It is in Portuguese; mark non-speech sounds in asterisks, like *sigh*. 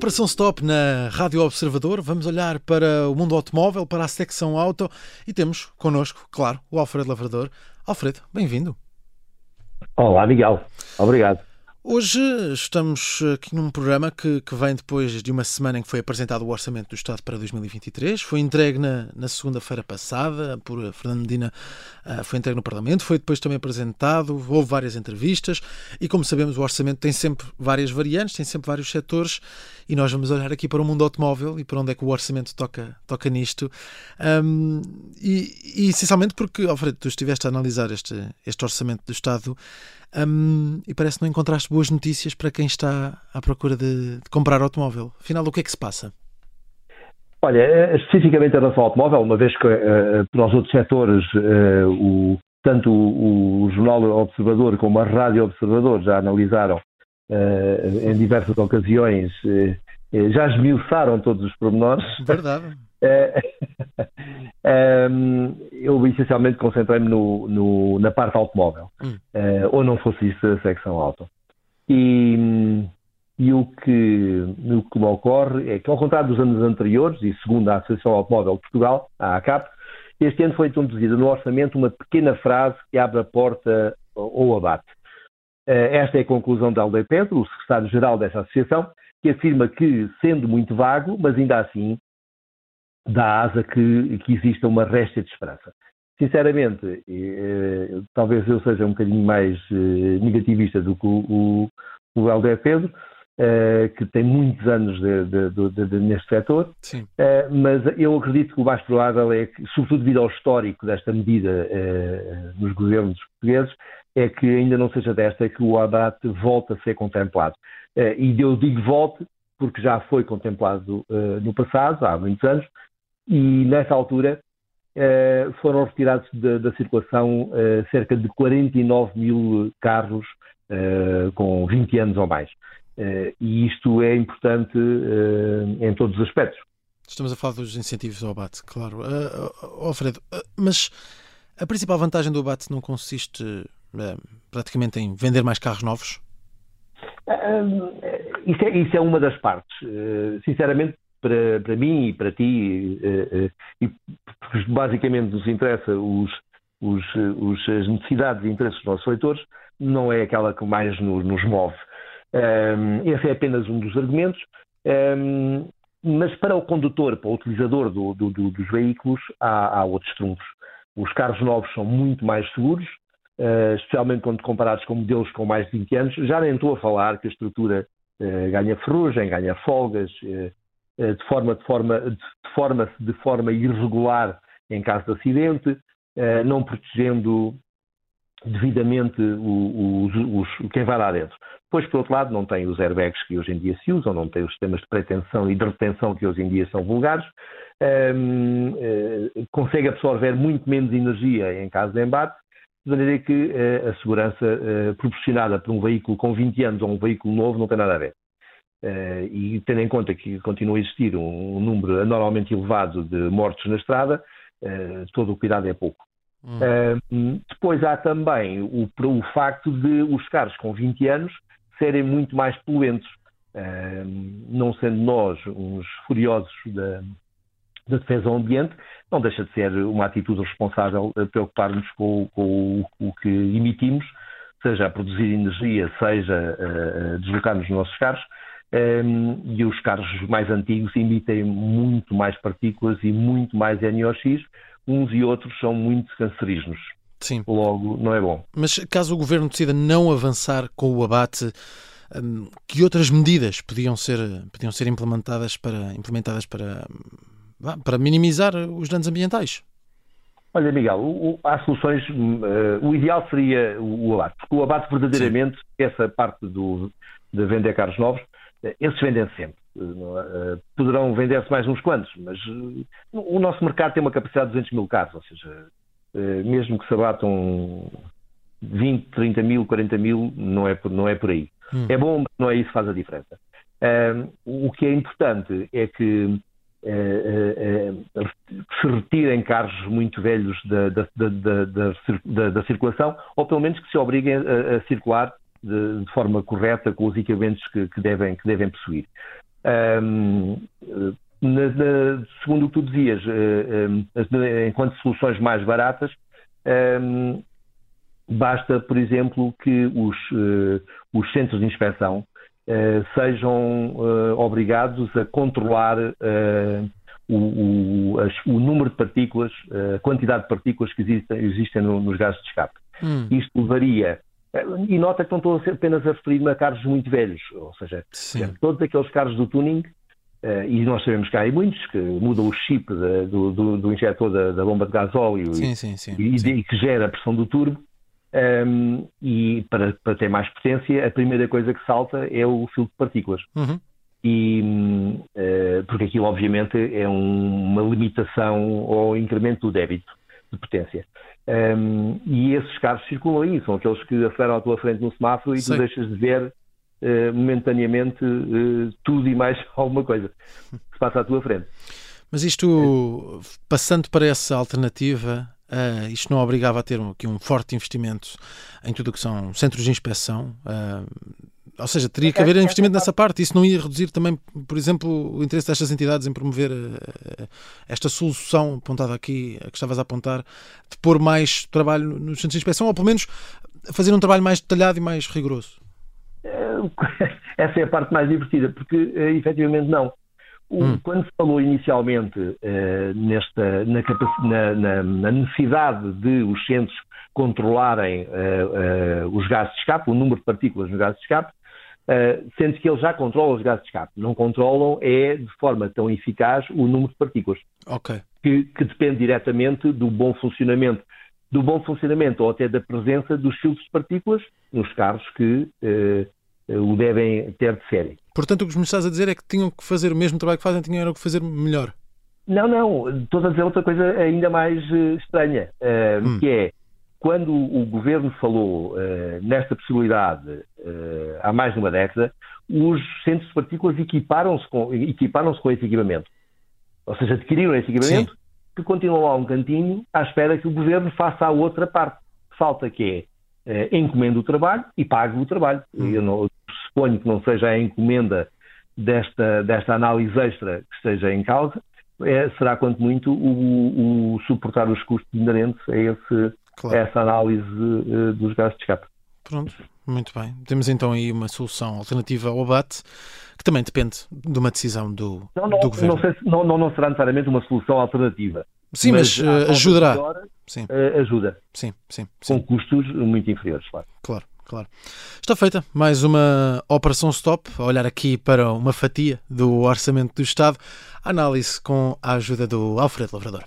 Operação Stop na Rádio Observador. Vamos olhar para o mundo automóvel, para a secção auto e temos connosco, claro, o Alfredo Lavrador. Alfredo, bem-vindo. Olá, Miguel. Obrigado. Hoje estamos aqui num programa que, que, vem depois de uma semana em que foi apresentado o Orçamento do Estado para 2023. Foi entregue na, na segunda-feira passada por Fernando Medina, uh, foi entregue no Parlamento, foi depois também apresentado, houve várias entrevistas e, como sabemos, o Orçamento tem sempre várias variantes, tem sempre vários setores e nós vamos olhar aqui para o mundo automóvel e para onde é que o Orçamento toca, toca nisto. Um, e, e, essencialmente porque, Alfredo, tu estiveste a analisar este, este Orçamento do Estado um, e parece que não encontraste boas notícias para quem está à procura de, de, comprar automóvel. Afinal, o que é que se passa? Olha, eh, especificamente em relação ao automóvel, uma vez que uh, para os outros setores, uh, o, tanto o, o, Jornal Observador como a Rádio Observador já analisaram uh, em diversas ocasiões, já esmiuçaram todos os pormenores. Verdade. um, *laughs* *laughs* eu essencialmente concentrei-me no, no, na parte automóvel, hum. uh, ou não fosse isso a secção auto. E, e o, que, o que me ocorre é que, ao contrário dos anos anteriores, e segundo a Associação Automóvel de Portugal, a ACAP, este ano foi introduzida no orçamento uma pequena frase que abre a porta ou abate. Uh, esta é a conclusão de Aldeia Pedro, o secretário-geral dessa associação, que afirma que, sendo muito vago, mas ainda assim dá asa que, que exista uma resta de esperança. Sinceramente, eh, talvez eu seja um bocadinho mais eh, negativista do que o, o, o Helder Pedro, eh, que tem muitos anos de, de, de, neste setor, eh, mas eu acredito que o mais provável é que, sobretudo devido ao histórico desta medida eh, nos governos portugueses, é que ainda não seja desta que o abate volte a ser contemplado. Eh, e eu digo volte porque já foi contemplado no passado, há muitos anos, e nessa altura uh, foram retirados de, da circulação cerca de 49 mil carros com 20 anos ou mais. e isto é importante em todos os aspectos. Estamos a falar dos incentivos ao abate, claro. Uh, Alfredo, mas a principal vantagem do abate não consiste praticamente em vender mais carros novos? Isso é, isso é, uma das partes. Sinceramente, para, para mim e para ti, eh, eh, porque basicamente nos interessa os, os, os, as necessidades e interesses dos nossos leitores, não é aquela que mais nos, nos move. Esse é apenas um dos argumentos. Um, mas para o condutor, para o utilizador do, do, do, dos veículos, há, há, outros trunfos. Os carros novos são muito mais seguros, especialmente quando comparados com modelos com mais de 20 anos. Já nem estou a falar que a estrutura uh, ganha ferrugem, ganha folgas, eh, de forma, de forma, de forma, de forma irregular em caso de acidente, eh, não protegendo devidamente os, os, quem vai lá dentro. Depois, por outro lado, não tem os airbags que hoje em dia se usam, não tem os sistemas de pretensão e de retenção que hoje em dia são vulgares, um, uh, eh, consegue absorver muito menos energia em caso de embate, de maneira que uh, a segurança uh, proporcionada por um veículo com 20 anos ou um veículo novo não tem nada a ver. Uh, e tendo em conta que continua a existir um, número anormalmente elevado de mortos na estrada, todo o cuidado é pouco. Hum. Depois há também o, o, facto de os carros com 20 anos serem muito mais poluentes, não sendo nós uns furiosos da, da, defesa ao ambiente, não deixa de ser uma atitude responsável preocupar-nos com, com o, o, que emitimos, seja a produzir energia, seja a deslocar-nos nos nossos carros, um, e os carros mais antigos emitem muito mais partículas e muito mais NOx, uns e outros são muito cancerígenos. Sim. Logo, não é bom. Mas caso o governo decida não avançar com o abate, um, que outras medidas podiam ser, podiam ser implementadas para, implementadas para, para minimizar os danos ambientais? Olha, Miguel, o, o, há soluções. Uh, o ideal seria o, o, abate, porque o abate verdadeiramente, Sim. essa parte do, de vender carros novos, esses vendem sempre. Eh, poderão vender-se mais uns quantos, mas o nosso mercado tem uma capacidade de 200 mil carros, ou seja, mesmo que se abatam 20, 30 mil, 40 mil, não é por, não é por aí. Hum. É bom, mas não é isso que faz a diferença. o que é importante é que se retirem carros muito velhos da, da, da, circulação, ou pelo menos que se obriguem a, circular de, forma correta com os equipamentos que, devem, que devem possuir. Segundo o que tu dizias, enquanto soluções mais baratas, basta, por exemplo, que os, os centros de inspeção sejam obrigados a controlar o, o, as, o, número de partículas, a quantidade de partículas que existem, existem no, nos gases de escape. Hum. Isto levaria e nota que não estou apenas a referir-me a carros muito velhos, ou seja, todos aqueles carros do tuning e nós sabemos que há muitos que mudam o chip do, do, do, injetor da, da, bomba de gasóleo sim, e, sim, sim, e, e, que gera a pressão do turbo. Um, e para, para, ter mais potência, a primeira coisa que salta é o filtro de partículas. Uhum. E, uh, porque aquilo, obviamente, é um, uma limitação ao incremento do débito de potência. Um, e esses carros circulam aí, são aqueles que aceleram à tua frente no semáforo e Sei. tu deixas de ver uh, momentaneamente uh, tudo e mais *laughs* alguma coisa que se passa à tua frente. Mas isto, passando para essa alternativa, uh, isto não obrigava a ter aqui um forte investimento em tudo o que são centros de inspeção? ou seja, teria que haver investimento nessa parte. Isso não ia reduzir também, por exemplo, o interesse destas entidades em promover esta solução apontada aqui, a que estavas a apontar, de pôr mais trabalho nos centros de inspeção, ou pelo menos fazer um trabalho mais detalhado e mais rigoroso? *laughs* essa é a parte mais divertida, porque uh, efetivamente não. O, hum. Quando se falou inicialmente uh, nesta, na, na, na, necessidade de os centros controlarem uh, uh, os gases de escape, o número de partículas nos gases de escape, sendo que eles já controlam os gases de escape. Não controlam é de forma tão eficaz o número de partículas. Okay. Que, que depende diretamente do bom funcionamento do bom funcionamento ou até da presença dos filtros de partículas nos carros que eh, o devem ter de série. Portanto, o que me estás a dizer é que tinham que fazer o mesmo trabalho que fazem, tinham que fazer melhor. Não, não. Estou a dizer outra coisa ainda mais uh, estranha, uh, hum. que é quando o governo falou uh, nesta possibilidade há mais de uma década, os centros de partículas equiparam-se com, equiparam com esse equipamento. Ou seja, adquiriram esse equipamento Sim. que continuam lá um cantinho à espera que o governo faça a outra parte. Falta que é encomenda o trabalho e pague o trabalho. Hum. Eu não, suponho que não seja a encomenda desta, desta análise extra que esteja em causa, é, será quanto muito o, o, suportar os custos inerentes a, esse, claro. a essa análise uh, dos gases de escape. Pronto, muito bem. Temos então aí uma solução alternativa ao abate, que também depende de uma decisão do, não, não, do governo. Não, sei, não, não, não será necessariamente uma solução alternativa. Sim, mas, mas uh, ajudará. sim. Uh, ajuda. Sim, sim, sim. Com custos muito inferiores, claro. Claro. Claro. Está feita mais uma operação stop, a olhar aqui para uma fatia do orçamento do Estado, análise com a ajuda do Alfredo Lavrador.